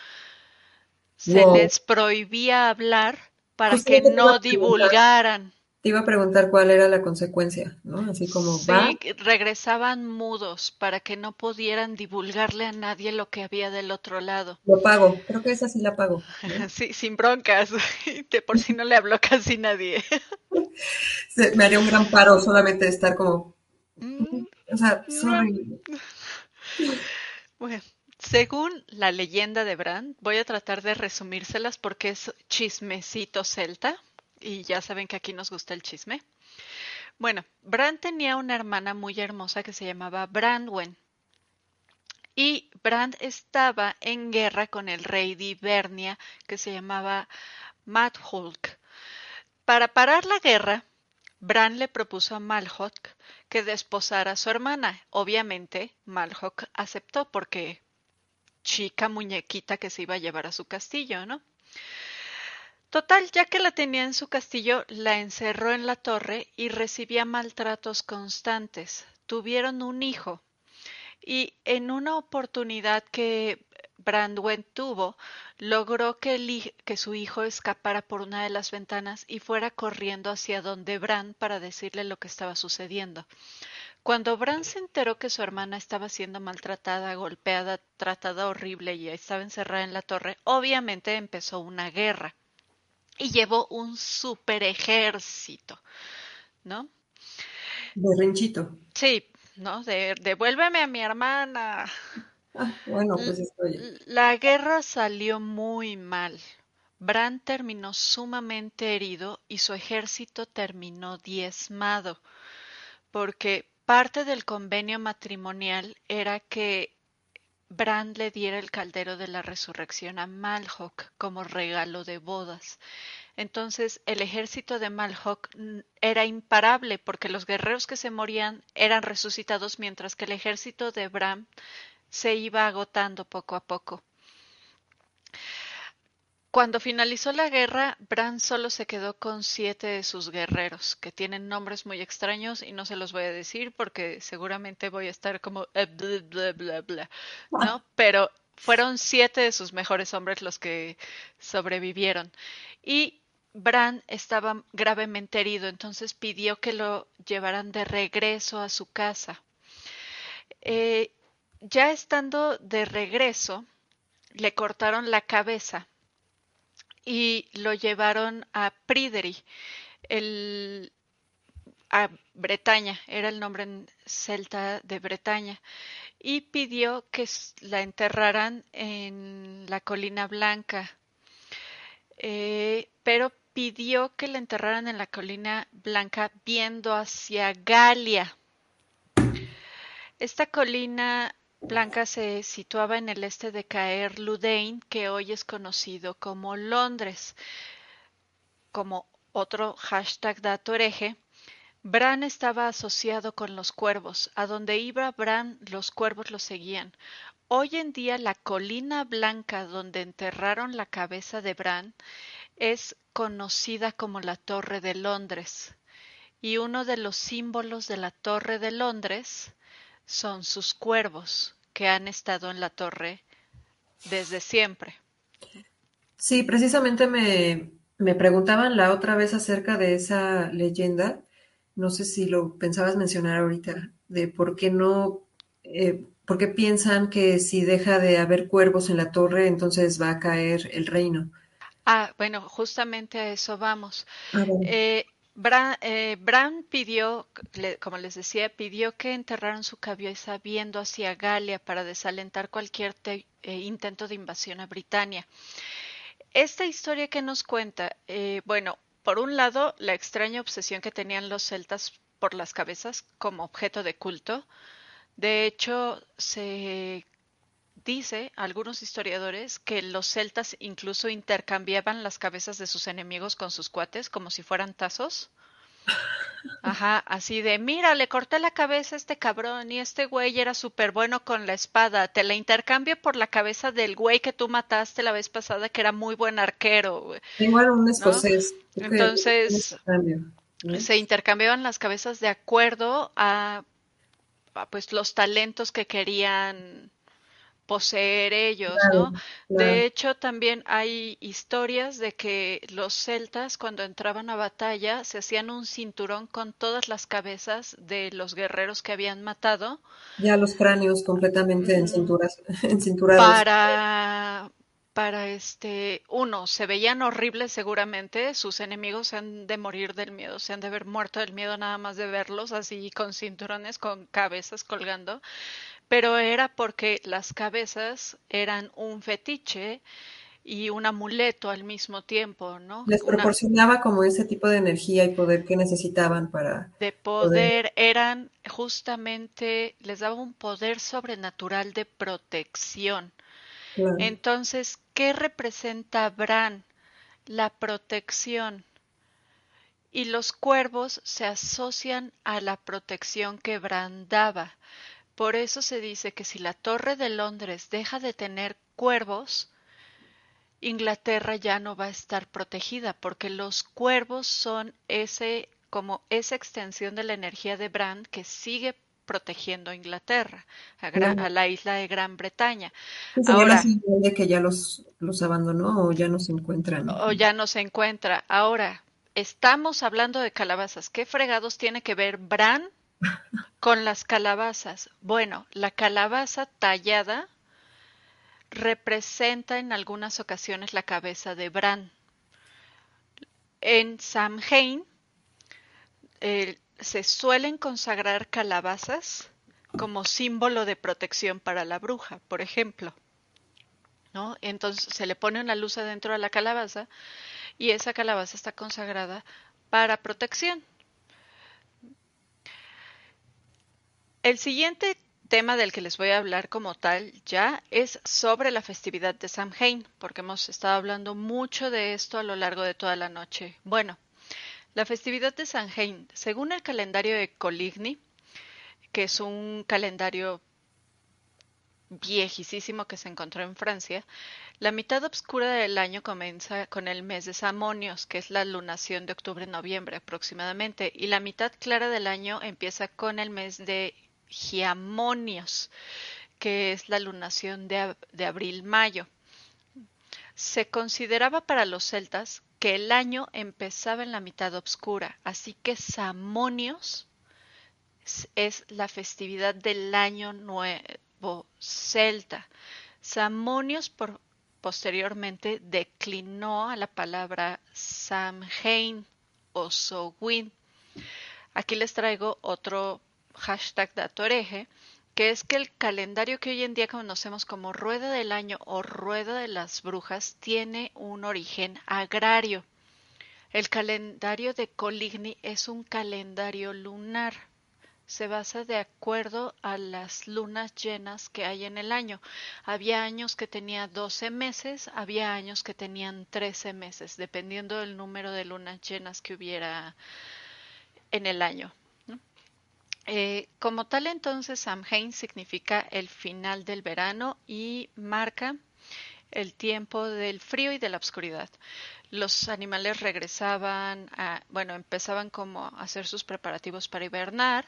se les prohibía hablar para que no divulgaran. Te iba a preguntar cuál era la consecuencia, ¿no? Así como sí, regresaban mudos para que no pudieran divulgarle a nadie lo que había del otro lado. Lo pago, creo que esa sí la pago. sí, sin broncas, que por si no le habló casi nadie. me haría un gran paro solamente estar como... Mm, o sea, sorry. Bueno, según la leyenda de Bran, voy a tratar de resumírselas porque es chismecito celta y ya saben que aquí nos gusta el chisme. Bueno, Bran tenía una hermana muy hermosa que se llamaba Brandwen. Y Bran estaba en guerra con el rey de Ibernia que se llamaba Madhulk. Para parar la guerra, Bran le propuso a Malhok que desposara a su hermana. Obviamente, Malhok aceptó porque chica muñequita que se iba a llevar a su castillo, ¿no? Total, ya que la tenía en su castillo, la encerró en la torre y recibía maltratos constantes. Tuvieron un hijo. Y en una oportunidad que Brandwen tuvo, logró que, que, su hijo escapara por una de las ventanas y fuera corriendo hacia donde Bran para decirle lo que estaba sucediendo. Cuando Bran se enteró que su hermana estaba siendo maltratada, golpeada, tratada horrible y estaba encerrada en la torre, obviamente empezó una guerra y llevó un super ejército, ¿no? De renchito. Sí, ¿no? De, devuélveme a mi hermana. Ah, bueno, pues estoy. La guerra salió muy mal. Bran terminó sumamente herido y su ejército terminó diezmado, porque Parte del convenio matrimonial era que Bran le diera el caldero de la resurrección a Malhok como regalo de bodas. Entonces el ejército de Malhok era imparable porque los guerreros que se morían eran resucitados mientras que el ejército de Bran se iba agotando poco a poco. Cuando finalizó la guerra, Bran solo se quedó con siete de sus guerreros, que tienen nombres muy extraños y no se los voy a decir porque seguramente voy a estar como eh, bla, bla, bla, ¿no? Pero fueron siete de sus mejores hombres los que sobrevivieron. Y Bran estaba gravemente herido, entonces pidió que lo llevaran de regreso a su casa. Eh, ya estando de regreso, le cortaron la cabeza y lo llevaron a Prideri, el, a Bretaña, era el nombre en celta de Bretaña, y pidió que la enterraran en la colina blanca, eh, pero pidió que la enterraran en la colina blanca viendo hacia Galia. Esta colina Blanca se situaba en el este de Caer Ludain, que hoy es conocido como Londres. Como otro hashtag dato hereje, Bran estaba asociado con los cuervos. A donde iba Bran, los cuervos lo seguían. Hoy en día la colina blanca donde enterraron la cabeza de Bran es conocida como la Torre de Londres. Y uno de los símbolos de la Torre de Londres son sus cuervos que han estado en la torre desde siempre. Sí, precisamente me, me preguntaban la otra vez acerca de esa leyenda, no sé si lo pensabas mencionar ahorita, de por qué no, eh, porque piensan que si deja de haber cuervos en la torre, entonces va a caer el reino. Ah, bueno, justamente a eso vamos. Ah, eh, eh, Bran, pidió, como les decía, pidió que enterraran su cabeza viendo hacia Galia para desalentar cualquier eh, intento de invasión a Britania. Esta historia que nos cuenta, bueno, por un lado, la extraña obsesión que tenían los celtas por las cabezas como objeto de culto. De hecho, se dice, algunos historiadores, que los celtas incluso intercambiaban las cabezas de sus enemigos con sus cuates como si fueran tazos. Ajá, así de, mira, le corté la cabeza a este cabrón y este güey era súper bueno con la espada. Te la intercambio por la cabeza del güey que tú mataste la vez pasada, que era muy buen arquero. Igual un escocés. Entonces, se intercambiaban las cabezas de acuerdo a, a, pues los talentos que querían poseer ellos, ¿no? De hecho, también hay historias de que los celtas cuando entraban a batalla se hacían un cinturón con todas las cabezas de los guerreros que habían matado. Ya los cráneos completamente en cinturas, en cinturados. Para para este uno se veían horribles seguramente sus enemigos se han de morir del miedo se han de haber muerto del miedo nada más de verlos así con cinturones con cabezas colgando pero era porque las cabezas eran un fetiche y un amuleto al mismo tiempo, ¿no? Les proporcionaba como ese tipo de energía y poder que necesitaban para... De poder, eran justamente, les daba un poder sobrenatural de protección. Entonces, ¿qué representa Bran? La protección. Y los cuervos se asocian a la protección que Bran daba. Por eso se dice que si la Torre de Londres deja de tener cuervos, Inglaterra ya no va a estar protegida, porque los cuervos son ese como esa extensión de la energía de Bran que sigue protegiendo a Inglaterra, a, la isla de Gran Bretaña. Ahora, de que ya los, los abandonó o ya no se encuentran. O ya no se encuentra. Ahora, estamos hablando de calabazas. ¿Qué fregados tiene que ver Bran con las calabazas. Bueno, la calabaza tallada representa en algunas ocasiones la cabeza de Bran. En Samhain se suelen consagrar calabazas como símbolo de protección para la bruja, por ejemplo. ¿no? Entonces se le pone una luz adentro de la calabaza y esa calabaza está consagrada para protección. El siguiente tema del que les voy a hablar como tal ya es sobre la festividad de Samhain, porque hemos estado hablando mucho de esto a lo largo de toda la noche. Bueno, la festividad de Samhain, según el calendario de Coligny, que es un calendario viejísimo que se encontró en Francia, la mitad oscura del año comienza con el mes de Samonios, que es la lunación de octubre-noviembre aproximadamente, y la mitad clara del año empieza con el mes de Giamonios, que es la lunación de, abril-mayo. Se consideraba para los celtas que el año empezaba en la mitad oscura, así que Samonios es la festividad del año nuevo celta. Samonios por, posteriormente declinó a la palabra Samhain o Sowin. Aquí les traigo otro hashtag Datoreje, que es que el calendario que hoy en día conocemos como Rueda del Año o Rueda de las Brujas tiene un origen agrario. El calendario de Coligny es un calendario lunar. Se basa de acuerdo a las lunas llenas que hay en el año. Había años que tenía 12 meses, había años que tenían 13 meses, dependiendo del número de lunas llenas que hubiera en el año. Eh, como tal, entonces, Samhain significa el final del verano y marca el tiempo del frío y de la oscuridad. Los animales regresaban, a, bueno, empezaban como a hacer sus preparativos para hibernar,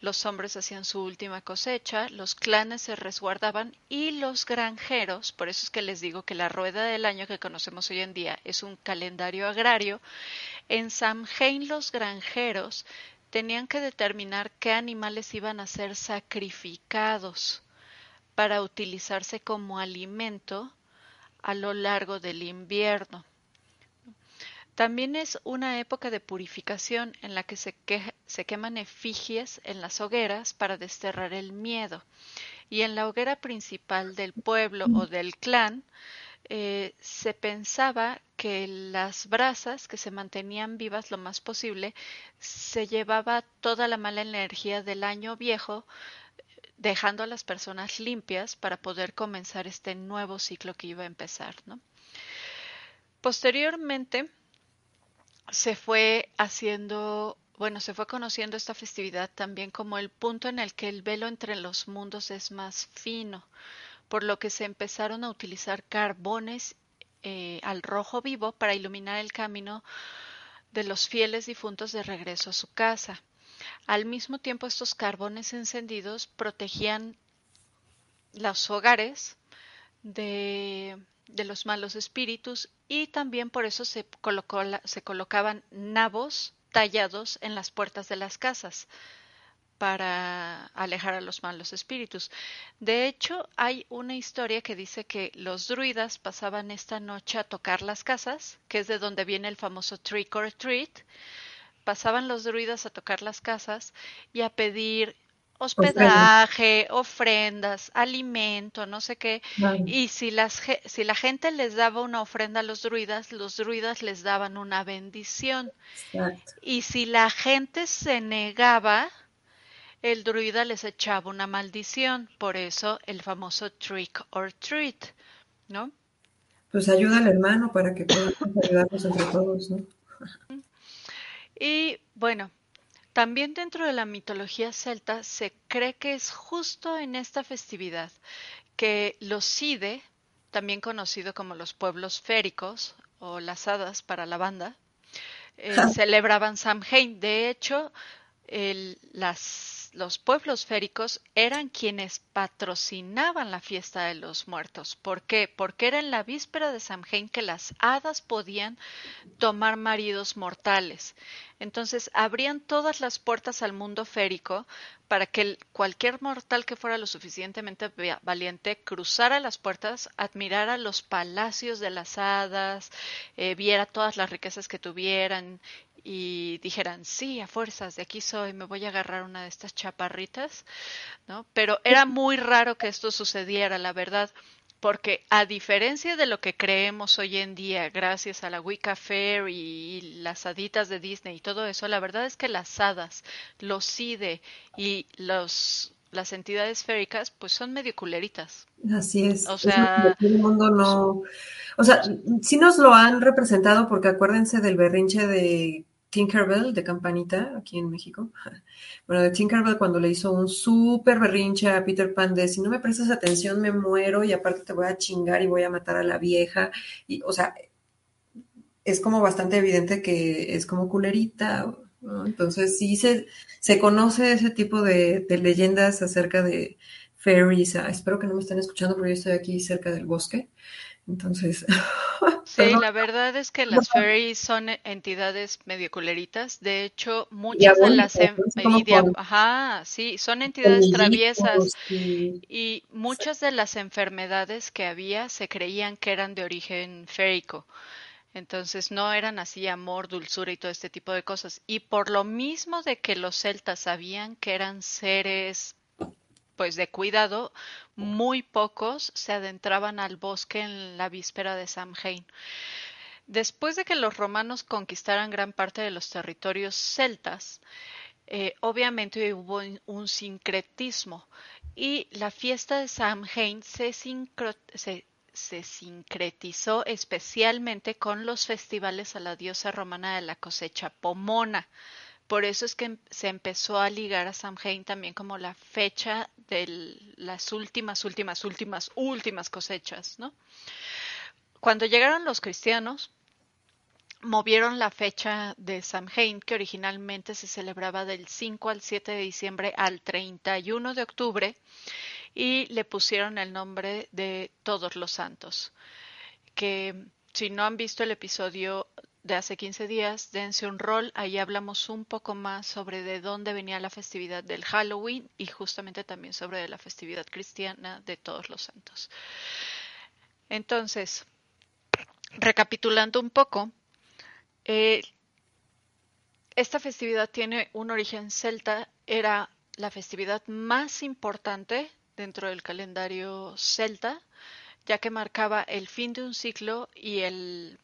los hombres hacían su última cosecha, los clanes se resguardaban y los granjeros, por eso es que les digo que la rueda del año que conocemos hoy en día es un calendario agrario, en Samhain los granjeros tenían que determinar qué animales iban a ser sacrificados para utilizarse como alimento a lo largo del invierno. También es una época de purificación en la que se, queman efigies en las hogueras para desterrar el miedo. Y en la hoguera principal del pueblo o del clan eh, se pensaba que las brasas que se mantenían vivas lo más posible se llevaba toda la mala energía del año viejo dejando a las personas limpias para poder comenzar este nuevo ciclo que iba a empezar. ¿no? Posteriormente se fue haciendo, bueno, se fue conociendo esta festividad también como el punto en el que el velo entre los mundos es más fino, por lo que se empezaron a utilizar carbones eh, al rojo vivo para iluminar el camino de los fieles difuntos de regreso a su casa. Al mismo tiempo, estos carbones encendidos protegían los hogares de, los malos espíritus y también por eso se, se colocaban nabos tallados en las puertas de las casas para alejar a los malos espíritus. De hecho, hay una historia que dice que los druidas pasaban esta noche a tocar las casas, que es de donde viene el famoso trick or treat, pasaban los druidas a tocar las casas y a pedir hospedaje, ofrendas, alimento, no sé qué. Y si, las, si la gente les daba una ofrenda a los druidas, los druidas les daban una bendición. Y si la gente se negaba, el druida les echaba una maldición. Por eso el famoso trick or treat, ¿no? Pues ayuda al hermano para que podamos ayudarnos entre todos, ¿no? Y bueno, también dentro de la mitología celta se cree que es justo en esta festividad que los Side, también conocido como los pueblos féricos o las hadas para la banda, eh, celebraban Samhain. De hecho, el, las los pueblos féricos eran quienes patrocinaban la fiesta de los muertos. ¿Por qué? Porque era en la víspera de Samhain que las hadas podían tomar maridos mortales. Entonces abrían todas las puertas al mundo férico para que cualquier mortal que fuera lo suficientemente valiente cruzara las puertas, admirara los palacios de las hadas, eh, viera todas las riquezas que tuvieran y dijeran, sí, a fuerzas, de aquí soy, me voy a agarrar una de estas chaparritas, ¿no? Pero era muy raro que esto sucediera, la verdad, porque a diferencia de lo que creemos hoy en día, gracias a la Wicca Fair y las haditas de Disney y todo eso, la verdad es que las hadas, los CIDE y los las entidades féricas pues son medio culeritas. Así es. O sea, el mundo no, o sea, sí nos lo han representado porque acuérdense del berrinche de Tinkerbell de Campanita, aquí en México. Bueno, de Tinkerbell cuando le hizo un súper berrinche a Peter Pan de si no me prestas atención me muero y aparte te voy a chingar y voy a matar a la vieja. Y, o sea, es como bastante evidente que es como culerita. Entonces sí se, se conoce ese tipo de, leyendas acerca de fairies. Ah, espero que no me estén escuchando porque yo estoy aquí cerca del bosque. Entonces. Sí, la verdad es que las fairies son entidades medio culeritas. De hecho, muchas de las. Ajá, sí, son entidades traviesas. Y muchas de las enfermedades que había se creían que eran de origen férico. Entonces no eran así amor, dulzura y todo este tipo de cosas. Y por lo mismo de que los celtas sabían que eran seres pues de cuidado, muy pocos se adentraban al bosque en la víspera de Samhain. Después de que los romanos conquistaran gran parte de los territorios celtas, eh, obviamente hubo un sincretismo y la fiesta de Samhain se, se sincretizó especialmente con los festivales a la diosa romana de la cosecha Pomona. Por eso es que se empezó a ligar a Samhain también como la fecha de las últimas, últimas, últimas, últimas cosechas, ¿no? Cuando llegaron los cristianos, movieron la fecha de Samhain, que originalmente se celebraba del 5 al 7 de diciembre al 31 de octubre, y le pusieron el nombre de Todos los Santos, que si no han visto el episodio de hace 15 días, Dense un rol. Ahí hablamos un poco más sobre de dónde venía la festividad del Halloween y justamente también sobre la festividad cristiana de todos los santos. Entonces, recapitulando un poco, eh, esta festividad tiene un origen celta, era la festividad más importante dentro del calendario celta, ya que marcaba el fin de un ciclo y el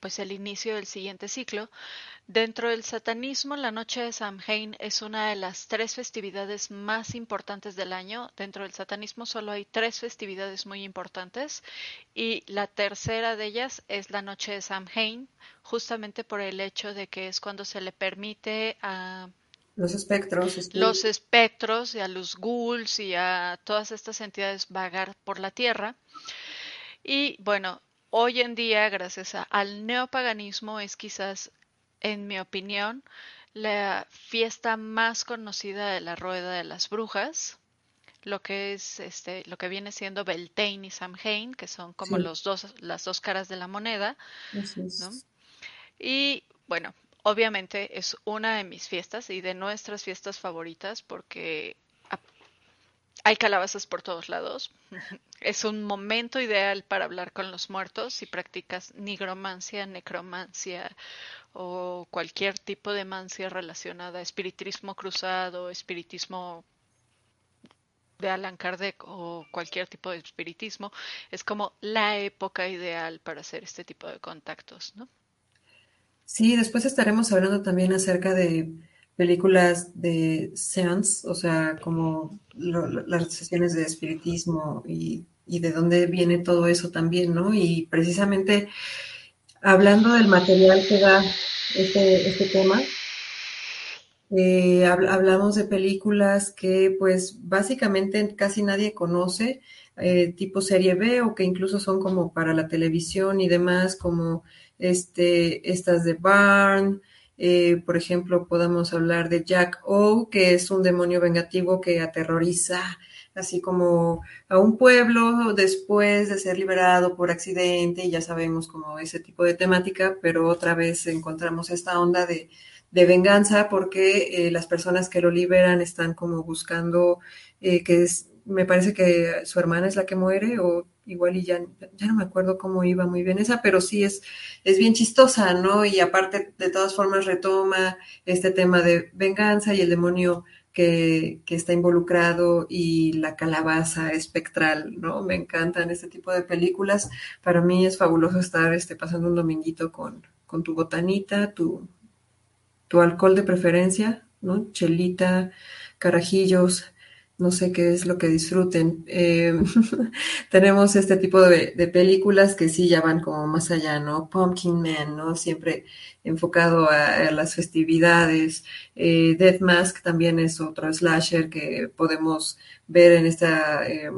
pues el inicio del siguiente ciclo. Dentro del satanismo, la noche de Samhain es una de las tres festividades más importantes del año. Dentro del satanismo solo hay tres festividades muy importantes y la tercera de ellas es la noche de Samhain, justamente por el hecho de que es cuando se le permite a los espectros. Los espectros y a los ghouls y a todas estas entidades vagar por la tierra. Y bueno, hoy en día, gracias al neopaganismo, es quizás, en mi opinión, la fiesta más conocida de la rueda de las brujas, lo que es este, lo que viene siendo Beltane y Samhain, que son como los dos, las dos caras de la moneda. Y bueno, obviamente es una de mis fiestas y de nuestras fiestas favoritas porque hay calabazas por todos lados. Es un momento ideal para hablar con los muertos si practicas nigromancia, necromancia o cualquier tipo de mancia relacionada a espiritismo cruzado, espiritismo de Alan Kardec o cualquier tipo de espiritismo. Es como la época ideal para hacer este tipo de contactos, ¿no? Sí, después estaremos hablando también acerca de películas de seance, o sea, como las sesiones de espiritismo y, de dónde viene todo eso también, ¿no? Y precisamente hablando del material que da este, este tema, eh, hablamos de películas que pues básicamente casi nadie conoce, eh, tipo serie B o que incluso son como para la televisión y demás, como este, estas de Barn, eh, por ejemplo, podemos hablar de Jack O, que es un demonio vengativo que aterroriza así como a un pueblo después de ser liberado por accidente, y ya sabemos como ese tipo de temática, pero otra vez encontramos esta onda de, venganza porque eh, las personas que lo liberan están como buscando eh, que es, me parece que su hermana es la que muere o igual y ya, ya no me acuerdo cómo iba muy bien esa, pero sí es, es bien chistosa, ¿no? Y aparte, de todas formas, retoma este tema de venganza y el demonio que, que, está involucrado y la calabaza espectral, ¿no? Me encantan este tipo de películas. Para mí es fabuloso estar este, pasando un dominguito con, con tu botanita, tu, tu alcohol de preferencia, ¿no? Chelita, carajillos, no sé qué es lo que disfruten. Eh, tenemos este tipo de, películas que sí ya van como más allá, ¿no? Pumpkin Man, ¿no? Siempre enfocado a, las festividades. Eh, Death Mask también es otro slasher que podemos ver en esta, eh,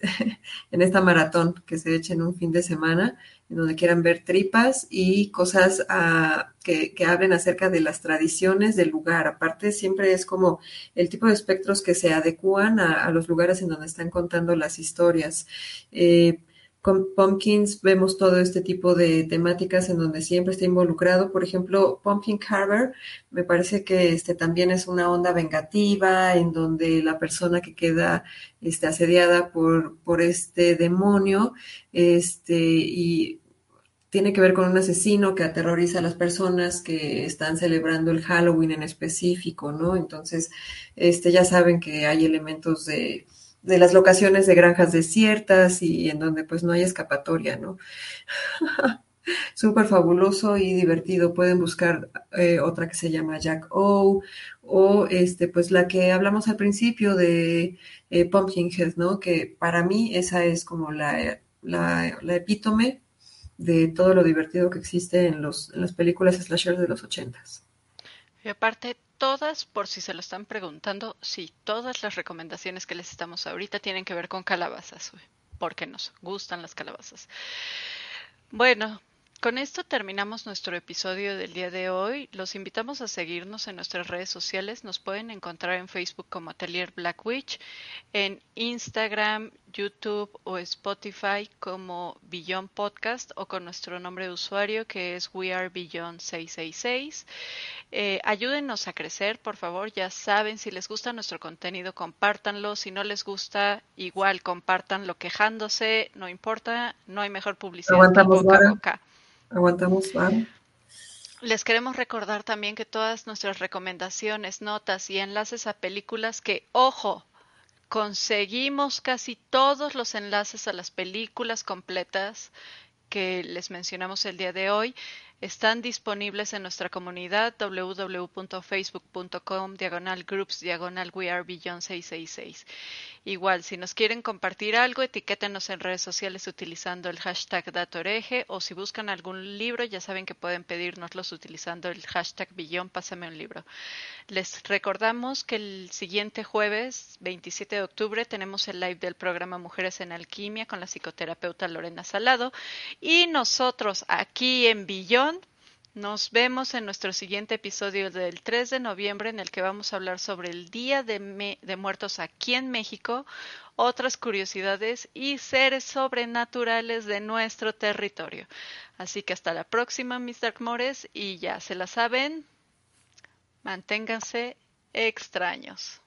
en esta maratón que se echa en un fin de semana donde quieran ver tripas y cosas ah, que, hablen acerca de las tradiciones del lugar. Aparte, siempre es como el tipo de espectros que se adecúan a, los lugares en donde están contando las historias. Eh, con Pumpkins vemos todo este tipo de temáticas en donde siempre está involucrado. Por ejemplo, Pumpkin Carver me parece que este también es una onda vengativa en donde la persona que queda este, asediada por, por este demonio este, y tiene que ver con un asesino que aterroriza a las personas que están celebrando el Halloween en específico, ¿no? Entonces, este, ya saben que hay elementos de, de las locaciones de granjas desiertas y en donde pues no hay escapatoria, ¿no? Súper fabuloso y divertido. Pueden buscar eh, otra que se llama Jack O o este, pues la que hablamos al principio de eh, Pumpkinhead, ¿no? Que para mí esa es como la, la, la epítome de todo lo divertido que existe en, los, en las películas slashers de los ochentas. Y aparte, todas, por si se lo están preguntando, sí, todas las recomendaciones que les estamos ahorita tienen que ver con calabazas, porque nos gustan las calabazas. Bueno, Con esto terminamos nuestro episodio del día de hoy. Los invitamos a seguirnos en nuestras redes sociales. Nos pueden encontrar en Facebook como Atelier Black Witch, en Instagram, YouTube o Spotify como Beyond Podcast o con nuestro nombre de usuario que es We Are Beyond 666. Eh, ayúdennos a crecer, por favor. Ya saben, si les gusta nuestro contenido, compártanlo. Si no les gusta, igual compártanlo quejándose. No importa, no hay mejor publicidad que boca a boca. Aguantamos, Les queremos recordar también que todas nuestras recomendaciones, notas y enlaces a películas que, ojo, conseguimos casi todos los enlaces a las películas completas que les mencionamos el día de hoy están disponibles en nuestra comunidad www.facebook.com diagonal groups diagonal we are beyond 666. Igual, si nos quieren compartir algo, etiquétenos en redes sociales utilizando el hashtag Datoreje o si buscan algún libro, ya saben que pueden pedírnoslos utilizando el hashtag Beyond Pásame un libro. Les recordamos que el siguiente jueves, 27 de octubre, tenemos el live del programa Mujeres en Alquimia con la psicoterapeuta Lorena Salado y nosotros aquí en Beyond nos vemos en nuestro siguiente episodio del 3 de noviembre en el que vamos a hablar sobre el Día de, Muertos aquí en México, otras curiosidades y seres sobrenaturales de nuestro territorio. Así que hasta la próxima, mis Dark y ya se la saben, manténganse extraños.